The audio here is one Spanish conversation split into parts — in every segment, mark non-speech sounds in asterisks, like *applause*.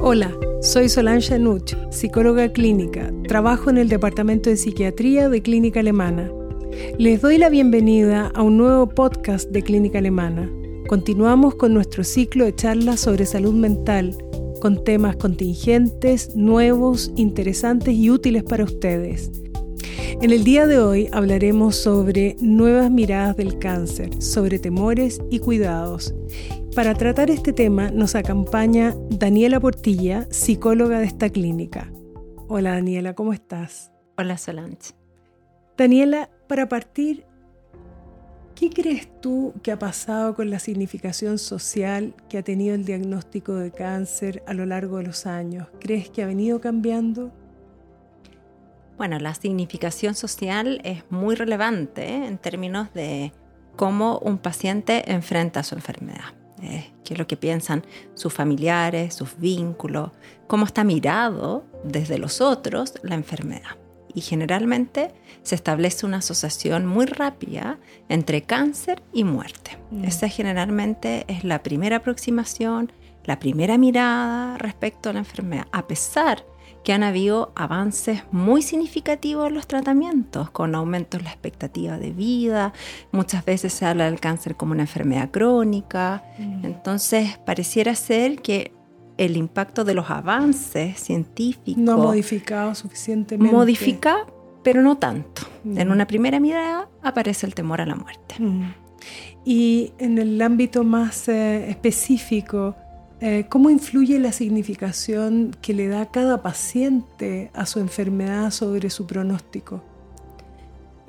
Hola, soy Solange Nuch, psicóloga clínica. Trabajo en el Departamento de Psiquiatría de Clínica Alemana. Les doy la bienvenida a un nuevo podcast de Clínica Alemana. Continuamos con nuestro ciclo de charlas sobre salud mental, con temas contingentes, nuevos, interesantes y útiles para ustedes. En el día de hoy hablaremos sobre nuevas miradas del cáncer, sobre temores y cuidados. Para tratar este tema nos acompaña Daniela Portilla, psicóloga de esta clínica. Hola Daniela, ¿cómo estás? Hola Solange. Daniela, para partir, ¿qué crees tú que ha pasado con la significación social que ha tenido el diagnóstico de cáncer a lo largo de los años? ¿Crees que ha venido cambiando? Bueno, la significación social es muy relevante en términos de cómo un paciente enfrenta su enfermedad. Eh, qué es lo que piensan sus familiares, sus vínculos, cómo está mirado desde los otros la enfermedad. Y generalmente se establece una asociación muy rápida entre cáncer y muerte. Mm. Esa generalmente es la primera aproximación, la primera mirada respecto a la enfermedad, a pesar que han habido avances muy significativos en los tratamientos, con aumentos en la expectativa de vida, muchas veces se habla del cáncer como una enfermedad crónica, mm. entonces pareciera ser que el impacto de los avances científicos... No ha modificado suficientemente. Modifica, pero no tanto. Mm. En una primera mirada aparece el temor a la muerte. Mm. Y en el ámbito más eh, específico, eh, ¿Cómo influye la significación que le da cada paciente a su enfermedad sobre su pronóstico?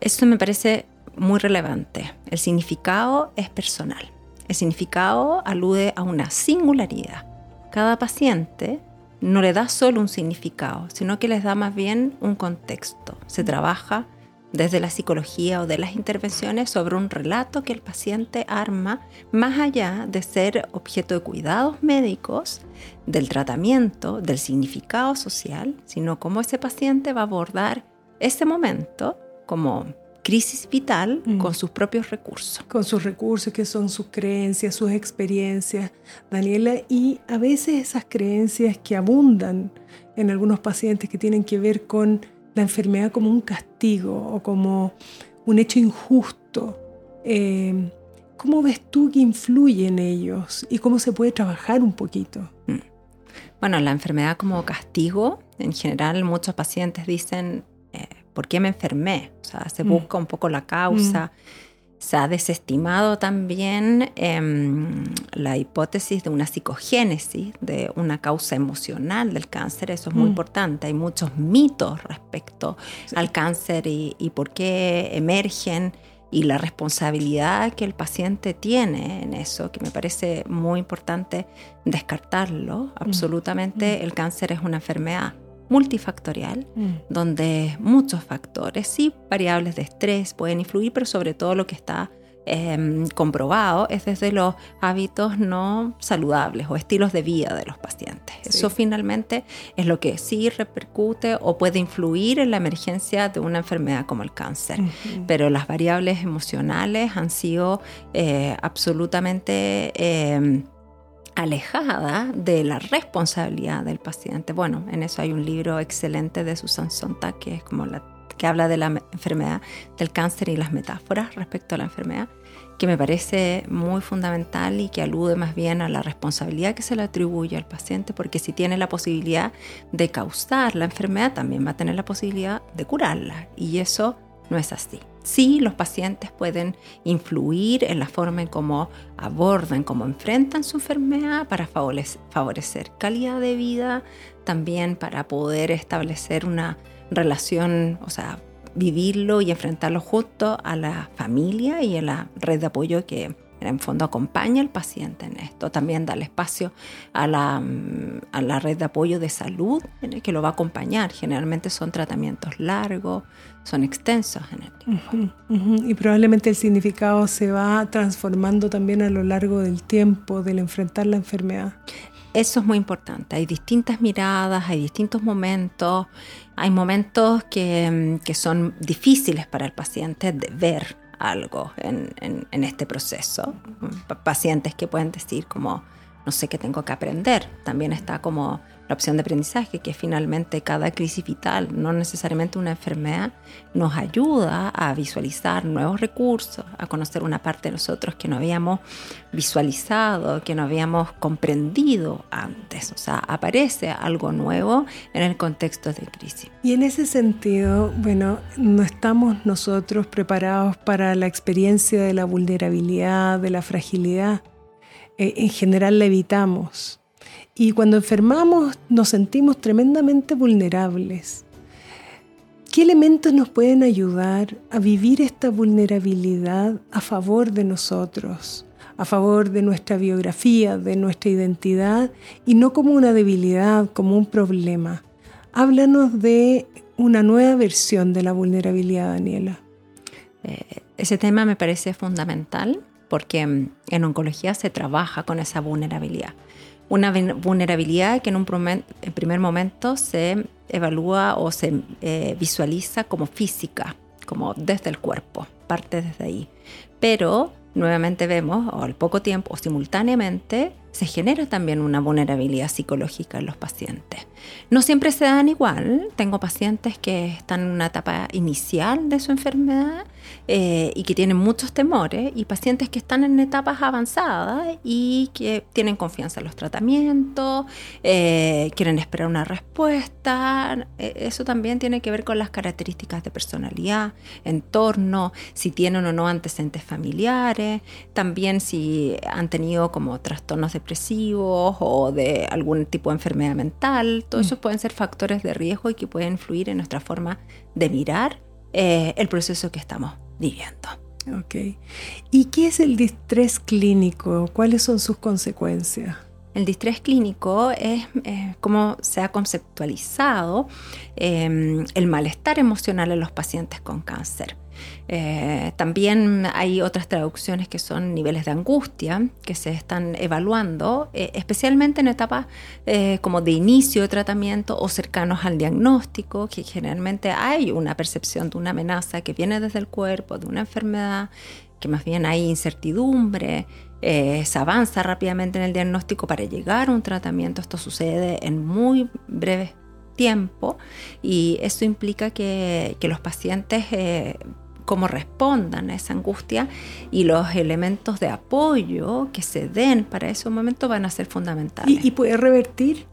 Esto me parece muy relevante. El significado es personal. El significado alude a una singularidad. Cada paciente no le da solo un significado, sino que les da más bien un contexto. Se trabaja desde la psicología o de las intervenciones sobre un relato que el paciente arma más allá de ser objeto de cuidados médicos, del tratamiento, del significado social, sino cómo ese paciente va a abordar ese momento como crisis vital mm. con sus propios recursos. Con sus recursos que son sus creencias, sus experiencias, Daniela, y a veces esas creencias que abundan en algunos pacientes que tienen que ver con la enfermedad como un castigo o como un hecho injusto. Eh, ¿Cómo ves tú que influye en ellos y cómo se puede trabajar un poquito? Mm. Bueno, la enfermedad como castigo, en general muchos pacientes dicen, eh, ¿por qué me enfermé? O sea, se mm. busca un poco la causa. Mm se ha desestimado también em, la hipótesis de una psicogénesis, de una causa emocional del cáncer. Eso es muy mm. importante. Hay muchos mitos respecto al cáncer y, por qué emergen y la responsabilidad que el paciente tiene en eso, que me parece muy importante descartarlo. Mm. Absolutamente, mm. el cáncer es una enfermedad multifactorial, mm. donde muchos factores, sí, variables de estrés pueden influir, pero sobre todo lo que está em, comprobado es desde los hábitos no saludables o estilos de vida de los pacientes. Eso finalmente es lo que sí repercute o puede influir en la emergencia de una enfermedad como el cáncer. Pero las variables emocionales han sido eh, absolutamente em, alejada de la responsabilidad del paciente. Bueno, en eso hay un libro excelente de Susan Sontag que es como la que habla de la enfermedad, del cáncer y las metáforas respecto a la enfermedad, que me parece muy fundamental y que alude más bien a la responsabilidad que se le atribuye al paciente, porque si tiene la posibilidad de causar la enfermedad, también va a tener la posibilidad de curarla. Y eso no es así. Sí, los pacientes pueden influir en la forma en cómo abordan, cómo enfrentan su enfermedad para favorecer calidad de vida, también para poder establecer una relación, o sea, vivirlo y enfrentarlo justo a la familia y a la red de apoyo que en fondo acompaña al paciente en esto. También da el espacio a la, a la red de apoyo de salud que lo va a acompañar. Generalmente son tratamientos largos, son extensos en el Y probablemente el significado se va transformando también a lo largo del tiempo del enfrentar la enfermedad. Eso es muy importante. Hay distintas miradas, hay distintos momentos. Hay momentos que, que son difíciles para el paciente de ver algo en, este proceso. Pacientes que pueden decir como, no sé qué tengo que aprender. También está como la opción de aprendizaje, que finalmente cada crisis vital, no necesariamente una enfermedad, nos ayuda a visualizar nuevos recursos, a conocer una parte de nosotros que no habíamos visualizado, que no habíamos comprendido antes. O sea, aparece algo nuevo en el contexto de crisis. Y en ese sentido, bueno, no estamos nosotros preparados para la experiencia de la vulnerabilidad, de la fragilidad. Eh, en general la evitamos y cuando enfermamos nos sentimos tremendamente vulnerables. ¿Qué elementos nos pueden ayudar a vivir esta vulnerabilidad a favor de nosotros, a favor de nuestra biografía, de nuestra identidad y no como una debilidad, como un problema? Háblanos de una nueva versión de la vulnerabilidad, Daniela. Eh, ese tema me parece fundamental porque mm, en oncología se trabaja con esa vulnerabilidad una vulnerabilidad que en un primer momento se evalúa o se eh, visualiza como física, como desde el cuerpo, parte desde ahí. Pero nuevamente vemos, o al poco tiempo o simultáneamente, se genera también una vulnerabilidad psicológica en los pacientes. No siempre se dan igual. Tengo pacientes que están en una etapa inicial de su enfermedad eh, y que tienen muchos temores y pacientes que están en etapas avanzadas y que tienen confianza en los tratamientos, eh, quieren esperar una respuesta. Eh, eso también tiene que ver con las características de personalidad, entorno, si tienen o no antecedentes familiares, también si han tenido como trastornos de depresivos o de algún tipo de enfermedad mental. Todos mm. esos pueden ser factores de riesgo y que pueden influir en nuestra forma de mirar eh, el proceso que estamos viviendo. Ok. ¿Y qué es el distrés clínico? ¿Cuáles son sus consecuencias? El distrés clínico es eh, como se ha conceptualizado em, el malestar emocional en los pacientes con cáncer. Eh, también hay otras traducciones que son niveles de angustia que se están evaluando, eh, especialmente en etapas eh, como de inicio de tratamiento o cercanos al diagnóstico, que generalmente hay una percepción de una amenaza que viene desde el cuerpo, de una enfermedad, que más bien hay incertidumbre, se avanza rápidamente en el diagnóstico para llegar a un tratamiento. Esto sucede en muy breve tiempo y eso implica que, que los pacientes cómo respondan a esa angustia y los elementos de apoyo que se den para ese momento van a ser fundamentales. ¿Y, puede revertir?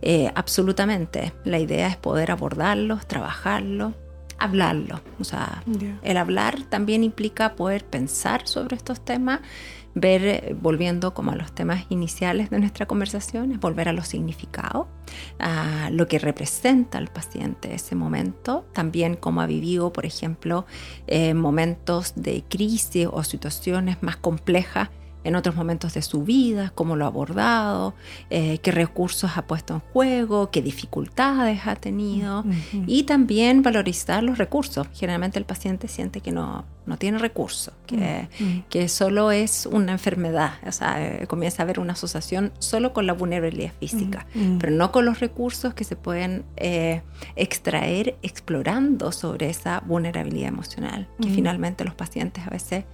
Eh, absolutamente. La idea es poder abordarlos, trabajarlos, hablarlo. O sea, el hablar también implica poder pensar sobre estos temas ver, eh, volviendo como a los temas iniciales de nuestra conversación, volver a los significados, a lo que representa al paciente ese momento, también cómo ha vivido, por ejemplo, eh, momentos de crisis o situaciones más complejas en otros momentos de su vida, cómo lo ha abordado, eh, qué recursos ha puesto en juego, qué dificultades ha tenido. Y también valorizar los recursos. Generalmente el paciente siente que no, no tiene recursos, que, que, solo es una enfermedad, o sea, eh, comienza a haber una asociación solo con la vulnerabilidad física, pero no con los recursos que se pueden eh, extraer explorando sobre esa vulnerabilidad emocional, que finalmente los pacientes a veces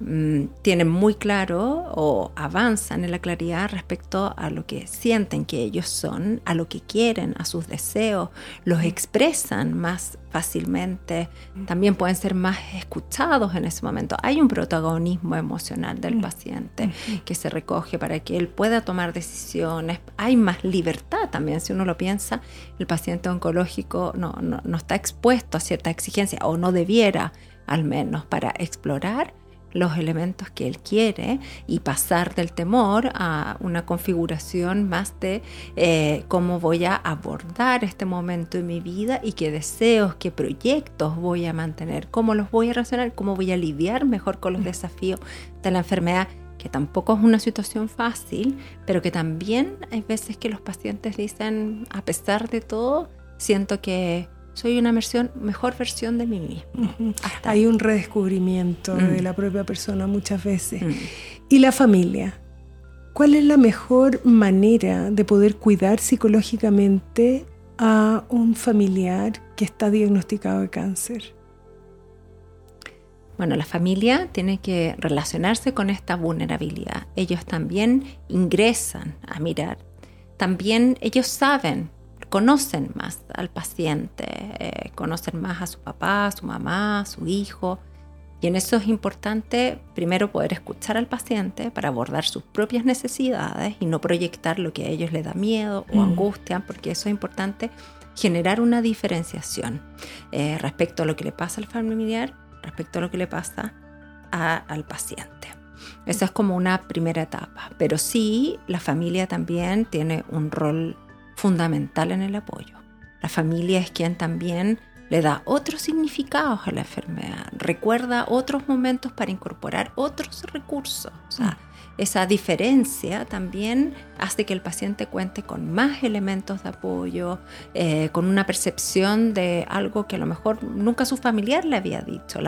Mm, tienen muy claro o avanzan en la claridad respecto a lo que sienten que ellos son, a lo que quieren, a sus deseos, los expresan más fácilmente, también pueden ser más escuchados en ese momento. Hay un protagonismo emocional del paciente que se recoge para que él pueda tomar decisiones. Hay más libertad también, si uno lo piensa, el paciente oncológico no, no, no está expuesto a cierta exigencia o no debiera al menos para explorar los elementos que él quiere y pasar del temor a una configuración más de eh, cómo voy a abordar este momento en mi vida y qué deseos, qué proyectos voy a mantener, cómo los voy a razonar, cómo voy a lidiar mejor con los desafíos de la enfermedad que tampoco es una situación fácil, pero que también hay veces que los pacientes dicen, a pesar de todo, siento que soy una versión, mejor versión de mí mismo. *laughs* Hay un redescubrimiento de mm. la propia persona muchas veces. Mm. ¿Y la familia? ¿Cuál es la mejor manera de poder cuidar psicológicamente a un familiar que está diagnosticado de cáncer? Bueno, la familia tiene que relacionarse con esta vulnerabilidad. Ellos también ingresan a mirar. También ellos saben, conocen más al paciente, eh, conocen más a su papá, a su mamá, a su hijo. Y en eso es importante primero poder escuchar al paciente para abordar sus propias necesidades y no proyectar lo que a ellos les da miedo o mm. angustia, porque eso es importante generar una diferenciación eh, respecto a lo que le pasa al familiar, respecto a lo que le pasa al paciente. Esa es como una primera etapa, pero sí la familia también tiene un rol fundamental en el apoyo. La familia es quien también le da otros significados a la enfermedad, recuerda otros momentos para incorporar otros recursos. O sea, mm. esa diferencia también hace que el paciente cuente con más elementos de apoyo, eh, con una percepción de algo que a lo mejor nunca su familiar le había dicho.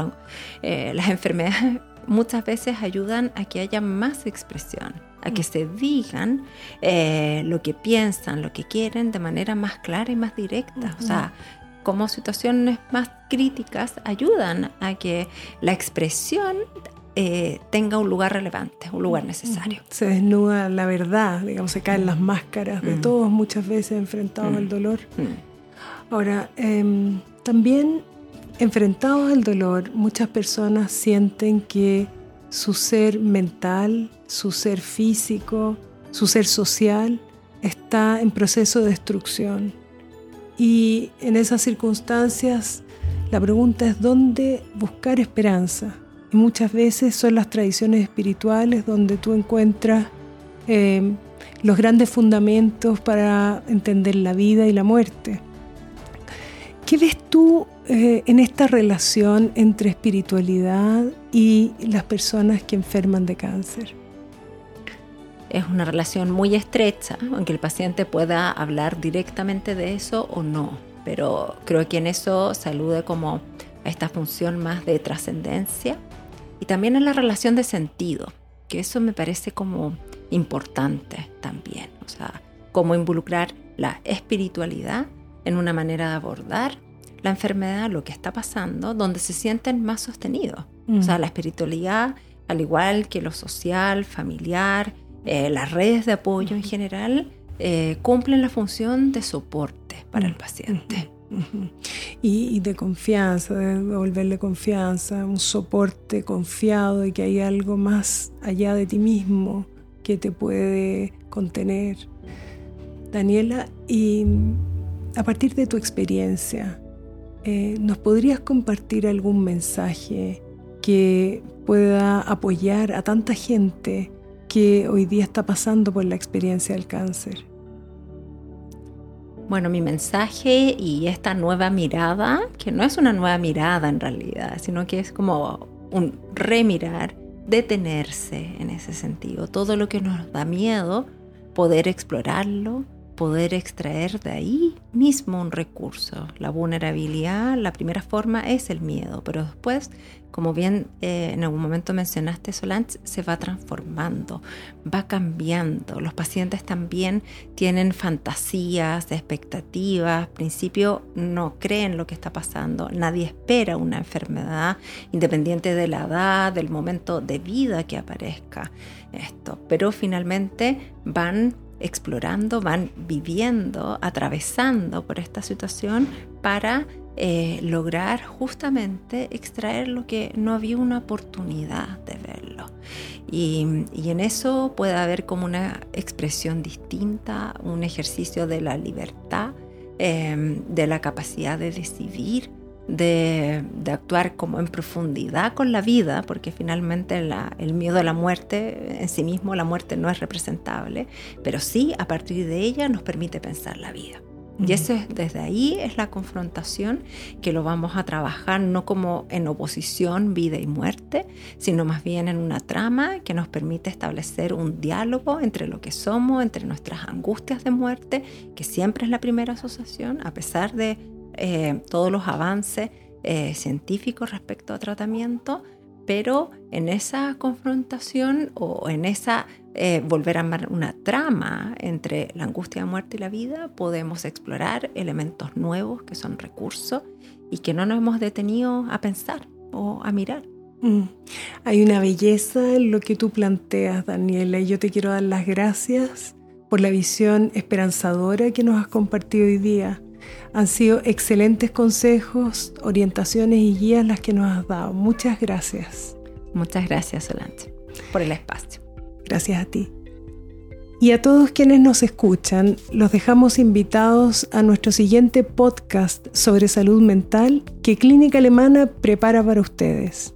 Eh, las enfermedades *laughs* muchas veces ayudan a que haya más expresión, a que se digan eh, lo que piensan, lo que quieren de manera más clara y más directa. O sea, como situaciones más críticas ayudan a que la expresión eh, tenga un lugar relevante, un lugar necesario. Se desnuda la verdad, digamos, se caen las máscaras de mm. todos muchas veces enfrentados al dolor. Mm. Ahora, em, también enfrentados al dolor, muchas personas sienten que su ser mental, su ser físico, su ser social está en proceso de destrucción y en esas circunstancias la pregunta es dónde buscar esperanza. Y muchas veces son las tradiciones espirituales donde tú encuentras eh, los grandes fundamentos para entender la vida y la muerte. ¿Qué ves tú eh, en esta relación entre espiritualidad y las personas que enferman de cáncer? es una relación muy estrecha, aunque el paciente pueda hablar directamente de eso o no. Pero creo que en eso se alude como a esta función más de trascendencia y también en la relación de sentido, que eso me parece como importante también. O sea, cómo involucrar la espiritualidad en una manera de abordar la enfermedad, lo que está pasando, donde se sienten más sostenidos. O sea, mm. la espiritualidad, al igual que lo social, familiar, eh, las redes de apoyo en general eh, cumplen la función de soporte para el paciente. Y, de confianza, de devolverle confianza, un soporte confiado y que hay algo más allá de ti mismo que te puede contener. Daniela, y a partir de tu experiencia, eh, ¿nos podrías compartir algún mensaje que pueda apoyar a tanta gente que hoy día está pasando por la experiencia del cáncer? Bueno, mi mensaje y esta nueva mirada, que no es una nueva mirada en realidad, sino que es como un remirar, detenerse en ese sentido. Todo lo que nos da miedo, poder explorarlo, poder extraer de ahí mismo un recurso. La vulnerabilidad, la primera forma es el miedo, pero después, como bien eh, en algún momento mencionaste, Solange, se va transformando, va cambiando. Los pacientes también tienen fantasías, expectativas, al principio no creen lo que está pasando, nadie espera una enfermedad, independiente de la edad, del momento de vida que aparezca esto, pero finalmente van explorando, van viviendo, atravesando por esta situación para eh, lograr justamente extraer lo que no había una oportunidad de verlo. Y, en eso puede haber como una expresión distinta, un ejercicio de la libertad, em, de la capacidad de decidir, de, actuar como en profundidad con la vida, porque finalmente el miedo a la muerte en sí mismo, la muerte no es representable, pero sí a partir de ella nos permite pensar la vida. Y eso es, desde ahí es la confrontación que lo vamos a trabajar no como en oposición vida y muerte, sino más bien en una trama que nos permite establecer un diálogo entre lo que somos, entre nuestras angustias de muerte, que siempre es la primera asociación, a pesar de eh, todos los avances eh, científicos respecto a tratamiento, pero en esa confrontación o en esa eh, volver a armar una trama entre la angustia de muerte y la vida, podemos explorar elementos nuevos que son recursos y que no nos hemos detenido a pensar o a mirar. Mm. Hay una belleza en lo que tú planteas, Daniela, y yo te quiero dar las gracias por la visión esperanzadora que nos has compartido hoy día. Han sido excelentes consejos, orientaciones y guías las que nos has dado. Muchas gracias. Muchas gracias, Solange, por el espacio. Gracias a ti. Y a todos quienes nos escuchan, los dejamos invitados a nuestro siguiente podcast sobre salud mental que Clínica Alemana prepara para ustedes.